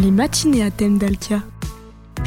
Les matinées à thème d'Alkia.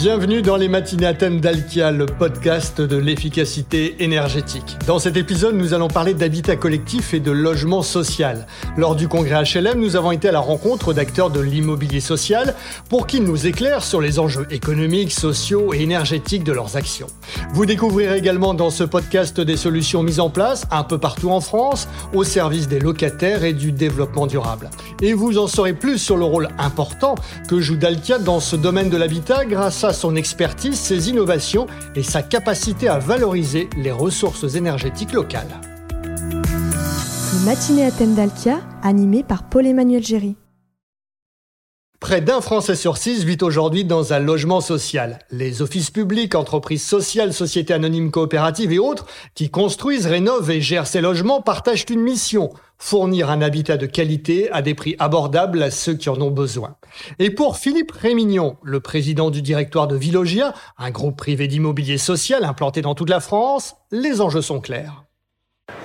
Bienvenue dans les matinées à thème d'Alkia, le podcast de l'efficacité énergétique. Dans cet épisode, nous allons parler d'habitat collectif et de logement social. Lors du congrès HLM, nous avons été à la rencontre d'acteurs de l'immobilier social pour qu'ils nous éclairent sur les enjeux économiques, sociaux et énergétiques de leurs actions. Vous découvrirez également dans ce podcast des solutions mises en place un peu partout en France au service des locataires et du développement durable. Et vous en saurez plus sur le rôle important que joue Dalkia dans ce domaine de l'habitat grâce à son expertise, ses innovations et sa capacité à valoriser les ressources énergétiques locales. À thème animées par Paul-Emmanuel Géry. Près d'un Français sur six vit aujourd'hui dans un logement social. Les offices publics, entreprises sociales, sociétés anonymes coopératives et autres qui construisent, rénovent et gèrent ces logements partagent une mission, fournir un habitat de qualité à des prix abordables à ceux qui en ont besoin. Et pour Philippe Rémignon, le président du directoire de Villogia, un groupe privé d'immobilier social implanté dans toute la France, les enjeux sont clairs.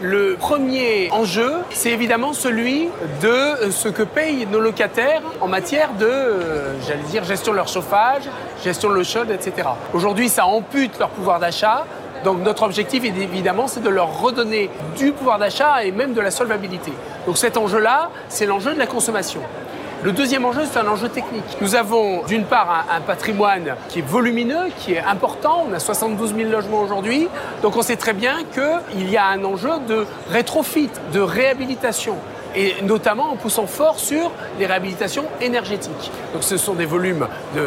Le premier enjeu, c'est évidemment celui de ce que payent nos locataires en matière de, euh, j'allais dire, gestion de leur chauffage, gestion de l'eau chaude, etc. Aujourd'hui, ça ampute leur pouvoir d'achat. Donc notre objectif, évidemment, c'est de leur redonner du pouvoir d'achat et même de la solvabilité. Donc cet enjeu-là, c'est l'enjeu de la consommation. Le deuxième enjeu, c'est un enjeu technique. Nous avons d'une part un, patrimoine qui est volumineux, qui est important. On a 72 000 logements aujourd'hui. Donc on sait très bien qu'il y a un enjeu de rétrofit, de réhabilitation et notamment en poussant fort sur les réhabilitations énergétiques. Donc ce sont des volumes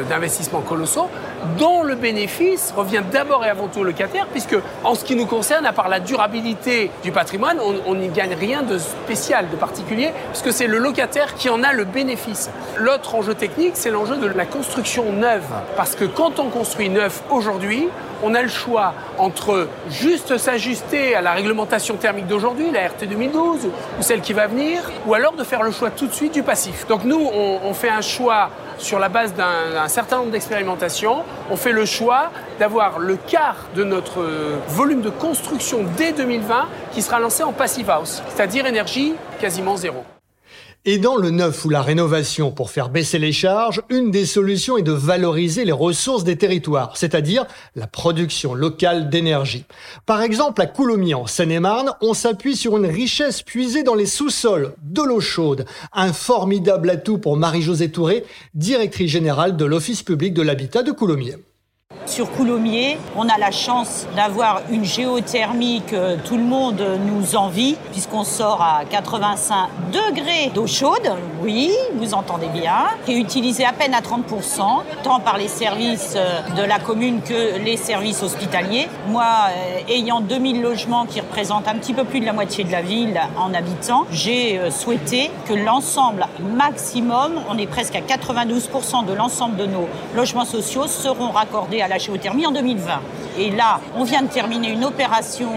d'investissement colossaux dont le bénéfice revient d'abord et avant tout au locataire, puisque en ce qui nous concerne, à part la durabilité du patrimoine, on n'y gagne rien de spécial, de particulier, puisque c'est le locataire qui en a le bénéfice. L'autre enjeu technique, c'est l'enjeu de la construction neuve, parce que quand on construit neuf aujourd'hui, on a le choix entre juste s'ajuster à la réglementation thermique d'aujourd'hui, la RT 2012, ou celle qui va venir, ou alors de faire le choix tout de suite du passif. Donc nous, on, on fait un choix sur la base d'un certain nombre d'expérimentations. On fait le choix d'avoir le quart de notre volume de construction dès 2020 qui sera lancé en passive house, c'est-à-dire énergie quasiment zéro. Et dans le neuf ou la rénovation pour faire baisser les charges, une des solutions est de valoriser les ressources des territoires, c'est-à-dire la production locale d'énergie. Par exemple, à Coulommiers, en Seine-et-Marne, on s'appuie sur une richesse puisée dans les sous-sols, de l'eau chaude. Un formidable atout pour Marie-Josée Touré, directrice générale de l'Office public de l'habitat de Coulommiers. Sur Coulommiers, on a la chance d'avoir une géothermie que tout le monde nous envie, puisqu'on sort à 85 degrés d'eau chaude, oui, vous entendez bien, qui est utilisée à peine à 30%, tant par les services de la commune que les services hospitaliers. Moi, ayant 2000 logements qui représentent un petit peu plus de la moitié de la ville en habitants, j'ai souhaité que l'ensemble maximum, on est presque à 92% de l'ensemble de nos logements sociaux, seront raccordés à la géothermie en 2020. Et là, on vient de terminer une opération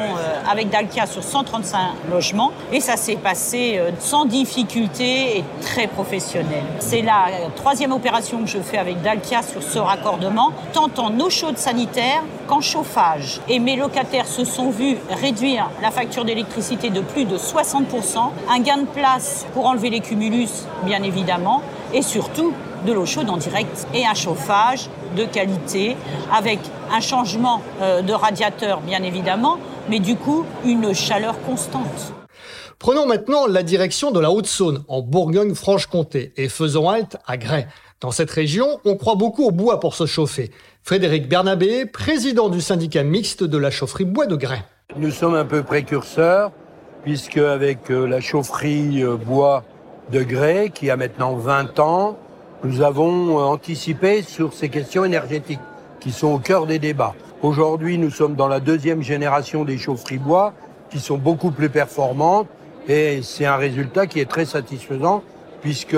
avec Dalkia sur 135 logements et ça s'est passé sans difficulté et très professionnel. C'est la troisième opération que je fais avec Dalkia sur ce raccordement, tant en eau chaude sanitaire qu'en chauffage. Et mes locataires se sont vus réduire la facture d'électricité de plus de 60%, un gain de place pour enlever les cumulus, bien évidemment, et surtout de l'eau chaude en direct et un chauffage de qualité avec un changement de radiateur bien évidemment, mais du coup une chaleur constante. Prenons maintenant la direction de la Haute-Saône, en Bourgogne-Franche-Comté, et faisons halte à Grès. Dans cette région, on croit beaucoup au bois pour se chauffer. Frédéric Bernabé, président du syndicat mixte de la chaufferie bois de Grès. Nous sommes un peu précurseurs, puisque avec la chaufferie bois de Grès, qui a maintenant 20 ans, nous avons anticipé sur ces questions énergétiques qui sont au cœur des débats. Aujourd'hui, nous sommes dans la deuxième génération des chaufferies bois qui sont beaucoup plus performantes et c'est un résultat qui est très satisfaisant puisque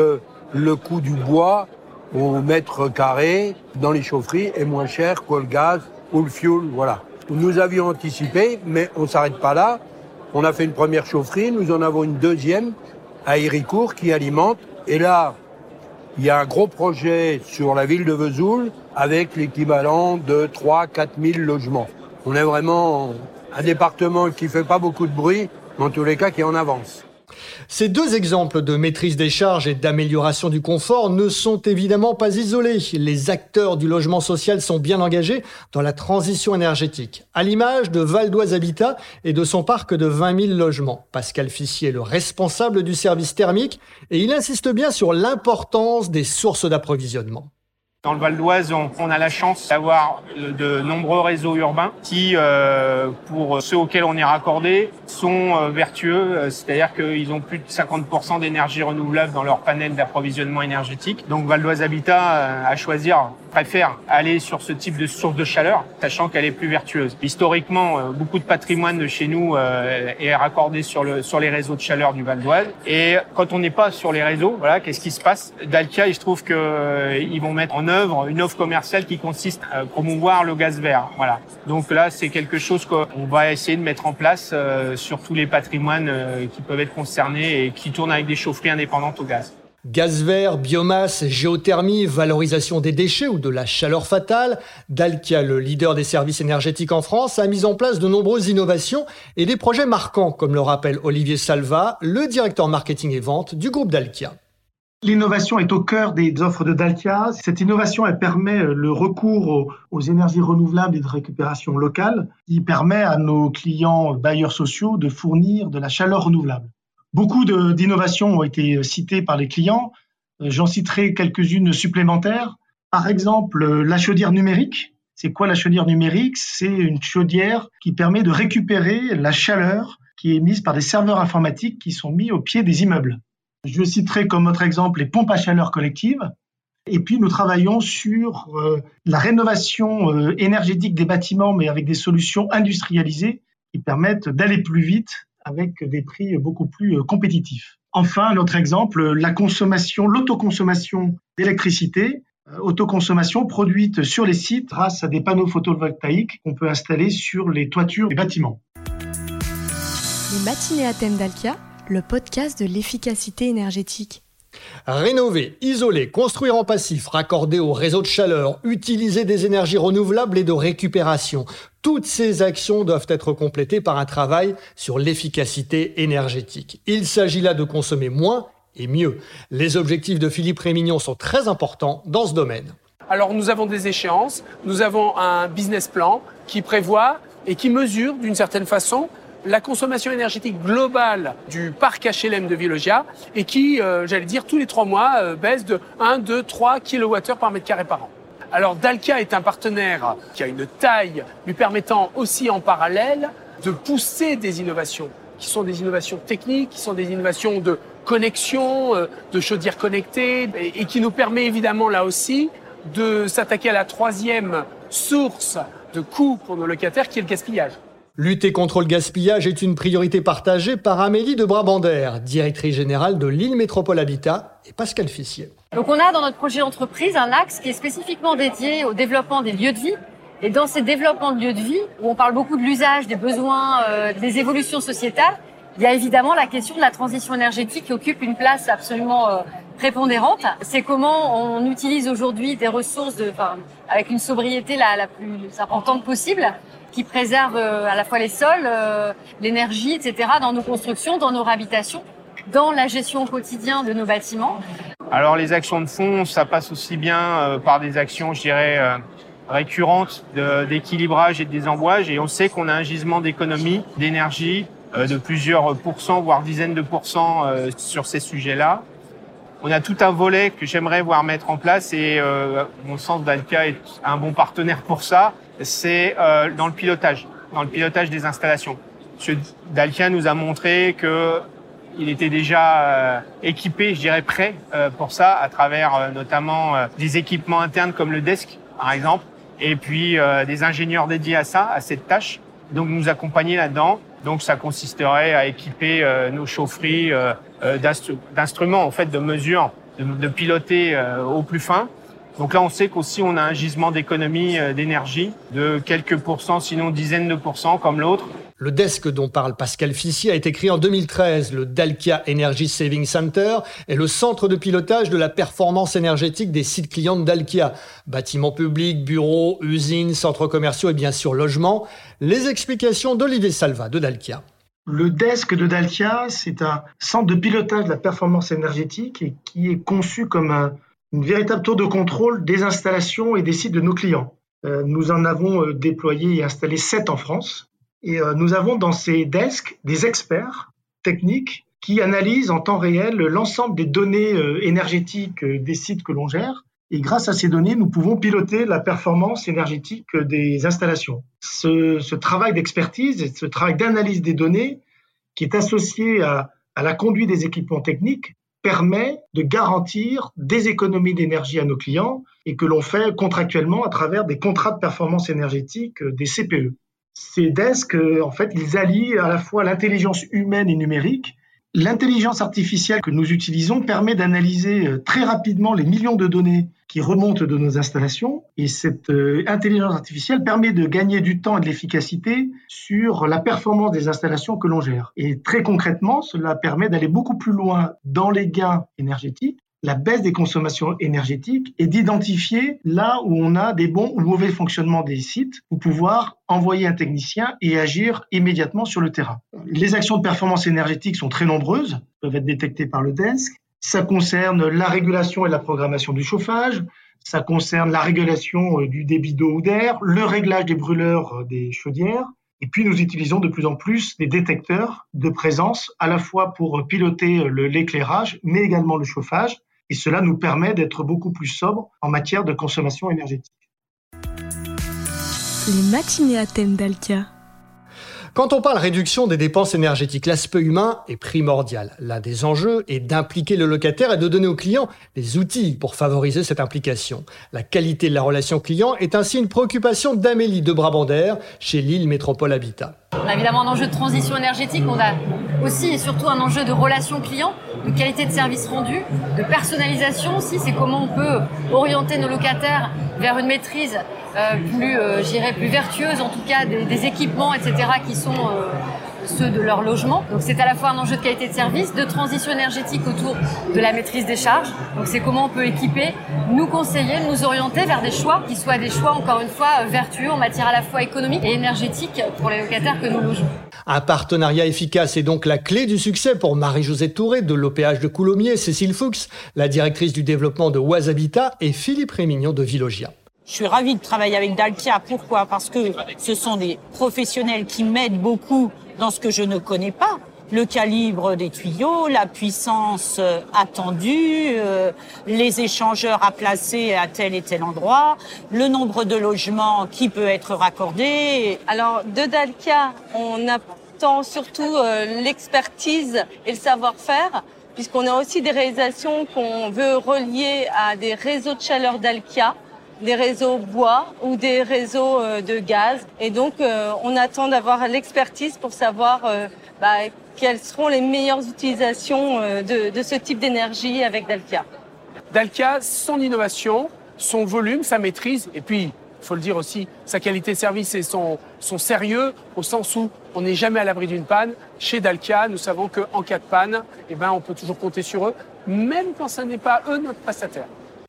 le coût du bois au mètre carré dans les chaufferies est moins cher que le gaz ou le fioul. Voilà. Nous avions anticipé, mais on ne s'arrête pas là. On a fait une première chaufferie, nous en avons une deuxième à Héricourt qui alimente. Et là, il y a un gros projet sur la ville de Vesoul avec l'équivalent de 3 4 000 logements. On est vraiment un département qui fait pas beaucoup de bruit, mais en tous les cas qui en avance. Ces deux exemples de maîtrise des charges et d'amélioration du confort ne sont évidemment pas isolés. Les acteurs du logement social sont bien engagés dans la transition énergétique, à l'image de Val d'Oise Habitat et de son parc de 20 000 logements. Pascal Fissier est le responsable du service thermique et il insiste bien sur l'importance des sources d'approvisionnement. Dans le Val d'Oise, on, a la chance d'avoir de nombreux réseaux urbains qui, euh, pour ceux auxquels on est raccordé, sont euh, vertueux, euh, c'est-à-dire qu'ils ont plus de 50% d'énergie renouvelable dans leur panel d'approvisionnement énergétique. Donc Val d'Oise Habitat, à choisir, préfère aller sur ce type de source de chaleur, sachant qu'elle est plus vertueuse. Historiquement, beaucoup de patrimoine de chez nous est raccordé sur, le, sur les réseaux de chaleur du Val d'Oise. Et quand on n'est pas sur les réseaux, voilà, qu'est-ce qui se passe? Dalkia, il se trouve qu'ils vont mettre en œuvre une offre commerciale qui consiste à promouvoir le gaz vert. Voilà. Donc là, c'est quelque chose qu'on va essayer de mettre en place euh, sur tous les patrimoines euh, qui peuvent être concernés et qui tournent avec des chaufferies indépendantes au gaz. Gaz vert, biomasse, géothermie, valorisation des déchets ou de la chaleur fatale, Dalkia, le leader des services énergétiques en France, a mis en place de nombreuses innovations et des projets marquants, comme le rappelle Olivier Salva, le directeur marketing et vente du groupe Dalkia. L'innovation est au cœur des offres de Dalkia. Cette innovation, permet le recours aux, énergies renouvelables et de récupération locale, qui permet à nos clients bailleurs sociaux de fournir de la chaleur renouvelable. Beaucoup d'innovations ont été citées par les clients. J'en citerai quelques-unes supplémentaires. Par exemple, la chaudière numérique. C'est quoi la chaudière numérique? C'est une chaudière qui permet de récupérer la chaleur qui est émise par des serveurs informatiques qui sont mis au pied des immeubles. Je citerai comme autre exemple les pompes à chaleur collectives. Et puis nous travaillons sur euh, la rénovation euh, énergétique des bâtiments, mais avec des solutions industrialisées qui permettent d'aller plus vite avec des prix beaucoup plus euh, compétitifs. Enfin, un autre exemple, la consommation, l'autoconsommation d'électricité, autoconsommation produite sur les sites grâce à des panneaux photovoltaïques qu'on peut installer sur les toitures des bâtiments. Les matinées à le podcast de l'efficacité énergétique. Rénover, isoler, construire en passif, raccorder au réseau de chaleur, utiliser des énergies renouvelables et de récupération. Toutes ces actions doivent être complétées par un travail sur l'efficacité énergétique. Il s'agit là de consommer moins et mieux. Les objectifs de Philippe Rémignon sont très importants dans ce domaine. Alors nous avons des échéances, nous avons un business plan qui prévoit et qui mesure d'une certaine façon la consommation énergétique globale du parc HLM de Villogia et qui, euh, j'allais dire, tous les trois mois euh, baisse de 1, 2, 3 kWh par mètre carré par an. Alors Dalkia est un partenaire qui a une taille lui permettant aussi en parallèle de pousser des innovations qui sont des innovations techniques, qui sont des innovations de connexion, euh, de chaudières connectées et qui nous permet évidemment là aussi de s'attaquer à la troisième source de coûts pour nos locataires qui est le gaspillage. Lutter contre le gaspillage est une priorité partagée par Amélie de Brabander, directrice générale de l'île Métropole Habitat, et Pascal Fissier. Donc on a dans notre projet d'entreprise un axe qui est spécifiquement dédié au développement des lieux de vie. Et dans ces développements de lieux de vie, où on parle beaucoup de l'usage, des besoins, euh, des évolutions sociétales, il y a évidemment la question de la transition énergétique qui occupe une place absolument euh, prépondérante. C'est comment on utilise aujourd'hui des ressources de, enfin, avec une sobriété la, plus importante possible qui préserve euh, à la fois les sols, euh, l'énergie, etc., dans nos constructions, dans nos réhabitations, dans la gestion au quotidien de nos bâtiments. Alors les actions de fond, ça passe aussi bien euh, par des actions, je dirais, récurrentes d'équilibrage et de désembouage. Et on sait qu'on a un gisement d'économie, d'énergie, de plusieurs pourcents, voire dizaines de pourcents sur ces sujets-là. On a tout un volet que j'aimerais voir mettre en place et mon sens d'Alca est un bon partenaire pour ça c'est euh, dans le pilotage, dans le pilotage des installations. M. Dalkia nous a montré que il était déjà euh, équipé, je dirais prêt euh, pour ça, à travers euh, notamment des équipements internes comme le desk, par exemple, et puis des ingénieurs dédiés à ça, à cette tâche. Donc nous accompagner là-dedans. Donc ça consisterait à équiper nos chaufferies d'instruments, en fait, de mesure, de, piloter au plus fin donc là, on sait qu'aussi on a un gisement d'économie euh, d'énergie de quelques pourcents, sinon dizaines de pourcents, comme l'autre. Le desk dont parle Pascal Fissier a été créé en 2013. Le Dalkia Energy Saving Center est le centre de pilotage de la performance énergétique des sites clients de Dalkia. Bâtiments publics, bureaux, usines, centres commerciaux et bien sûr logements. Les explications d'Olivier Salva de Dalkia. Le desk de Dalkia, c'est un centre de pilotage de la performance énergétique et qui est conçu comme un, une véritable tour de contrôle des installations et des sites de nos clients. Euh, nous en avons euh, déployé et installé sept en France. Et euh, nous avons dans ces desks des experts techniques qui analysent en temps réel l'ensemble des données énergétiques des sites que l'on gère. Et grâce à ces données, nous pouvons piloter la performance énergétique des installations. Ce, ce travail d'expertise et ce travail d'analyse des données qui est associé à, à la conduite des équipements techniques permet de garantir des économies d'énergie à nos clients et que l'on fait contractuellement à travers des contrats de performance énergétique, euh, des CPE. Ces desks, euh, en fait, ils allient à la fois l'intelligence humaine et numérique L'intelligence artificielle que nous utilisons permet d'analyser euh, très rapidement les millions de données qui remontent de nos installations et cette euh, intelligence artificielle permet de gagner du temps et de l'efficacité sur la performance des installations que l'on gère. Et très concrètement, cela permet d'aller beaucoup plus loin dans les gains énergétiques la baisse des consommations énergétiques et d'identifier là où on a des bons ou mauvais fonctionnements des sites pour pouvoir envoyer un technicien et agir immédiatement sur le terrain. Les actions de performance énergétique sont très nombreuses, peuvent être détectées par le desk. Ça concerne la régulation et la programmation du chauffage, ça concerne la régulation euh, du débit d'eau ou d'air, le réglage des brûleurs euh, des chaudières, et puis, nous utilisons de plus en plus des détecteurs de présence, à la fois pour piloter l'éclairage, mais également le chauffage et cela nous permet d'être beaucoup plus sobre en matière de consommation énergétique. Les matinées à thème d'Alkia. Quand on parle réduction des dépenses énergétiques, l'aspect humain est primordial. L'un des enjeux est d'impliquer le locataire et de donner au client les outils pour favoriser cette implication. La qualité de la relation client est ainsi une préoccupation d'Amélie de Brabander chez Lille Métropole Habitat. On a évidemment un enjeu de transition énergétique, on a aussi et surtout un enjeu de relation client, de qualité de service rendu, de personnalisation aussi, c'est comment on peut orienter nos locataires vers une maîtrise euh, plus, euh, plus vertueuse, en tout cas des, des équipements, etc., qui sont euh, ceux de leur logement. Donc c'est à la fois un enjeu de qualité de service, de transition énergétique autour de la maîtrise des charges. Donc c'est comment on peut équiper, nous conseiller, nous orienter vers des choix qui soient des choix, encore une fois, vertueux en matière à la fois économique et énergétique pour les locataires que nous logeons. Un partenariat efficace est donc la clé du succès pour Marie-Josée Touré de l'OPH de Coulommiers, Cécile Fuchs, la directrice du développement de Oishabitat et Philippe Rémignon de Villogia. Je suis ravie de travailler avec Dalkia. Pourquoi? Parce que ce sont des professionnels qui m'aident beaucoup dans ce que je ne connais pas. Le calibre des tuyaux, la puissance euh, attendue, euh, les échangeurs à placer à tel et tel endroit, le nombre de logements qui peut être raccordé. Alors, de Dalkia, on attend surtout euh, l'expertise et le savoir-faire, puisqu'on a aussi des réalisations qu'on veut relier à des réseaux de chaleur Dalkia des réseaux bois ou des réseaux euh, de gaz. Et donc, euh, on attend d'avoir l'expertise pour savoir euh, bah, quelles seront les meilleures utilisations de, ce type d'énergie avec Dalkia. Dalkia, son innovation, son volume, sa maîtrise, et puis, il faut le dire aussi, sa qualité de service et son, son sérieux, au sens où on n'est jamais à l'abri d'une panne. Chez Dalkia, nous savons qu'en cas de panne, eh ben, on peut toujours compter sur eux, même quand ce n'est pas eux notre prestataire.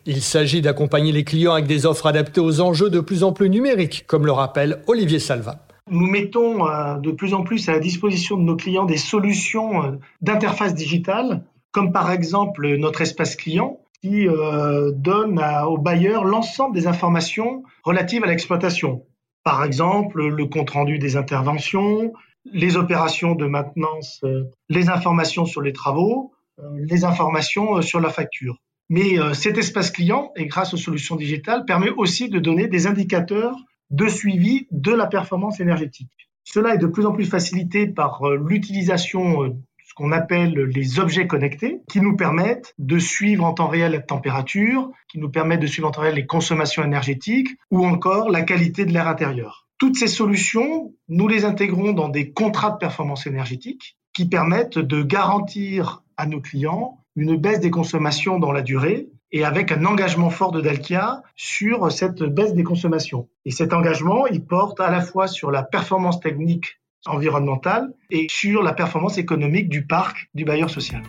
Il s'agit d'accompagner les clients avec des offres adaptées aux enjeux de plus en plus numériques, comme le rappelle Olivier Salva. Nous mettons euh, de plus en plus à la disposition de nos clients des solutions euh, d'interface digitale, comme par exemple notre espace client, qui euh, donne aux bailleurs l'ensemble des informations relatives à l'exploitation. Par exemple, le compte-rendu des interventions, les opérations de maintenance, les informations sur les travaux, les informations sur la facture. Mais euh, cet espace client, et grâce aux solutions digitales, permet aussi de donner des indicateurs de suivi de la performance énergétique. Cela est de plus en plus facilité par euh, l'utilisation de euh, ce qu'on appelle les objets connectés, qui nous permettent de suivre en temps réel la température, qui nous permettent de suivre en temps réel les consommations énergétiques ou encore la qualité de l'air intérieur. Toutes ces solutions, nous les intégrons dans des contrats de performance énergétique qui permettent de garantir à nos clients une baisse des consommations dans la durée et avec un engagement fort de Dalkia sur cette baisse des consommations. Et cet engagement, il porte à la fois sur la performance technique environnementale et sur la performance économique du parc du bailleur social.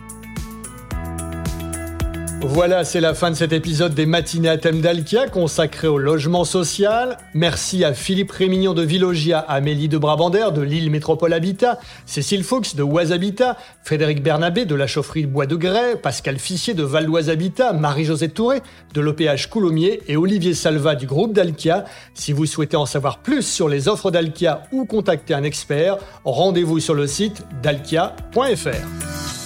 Voilà, c'est la fin de cet épisode des matinées à thème d'Alkia consacré au logement social. Merci à Philippe Rémignon de Villogia, Amélie de Brabander de Lille Métropole Habitat, Cécile Fuchs de Oise Habitat, Frédéric Bernabé de la chaufferie Bois de Grès, Pascal Fissier de Val Habitat, Marie-Josée Touré de l'OPH Coulommiers et Olivier Salva du groupe d'Alkia. Si vous souhaitez en savoir plus sur les offres d'Alkia ou contacter un expert, rendez-vous sur le site dalkia.fr.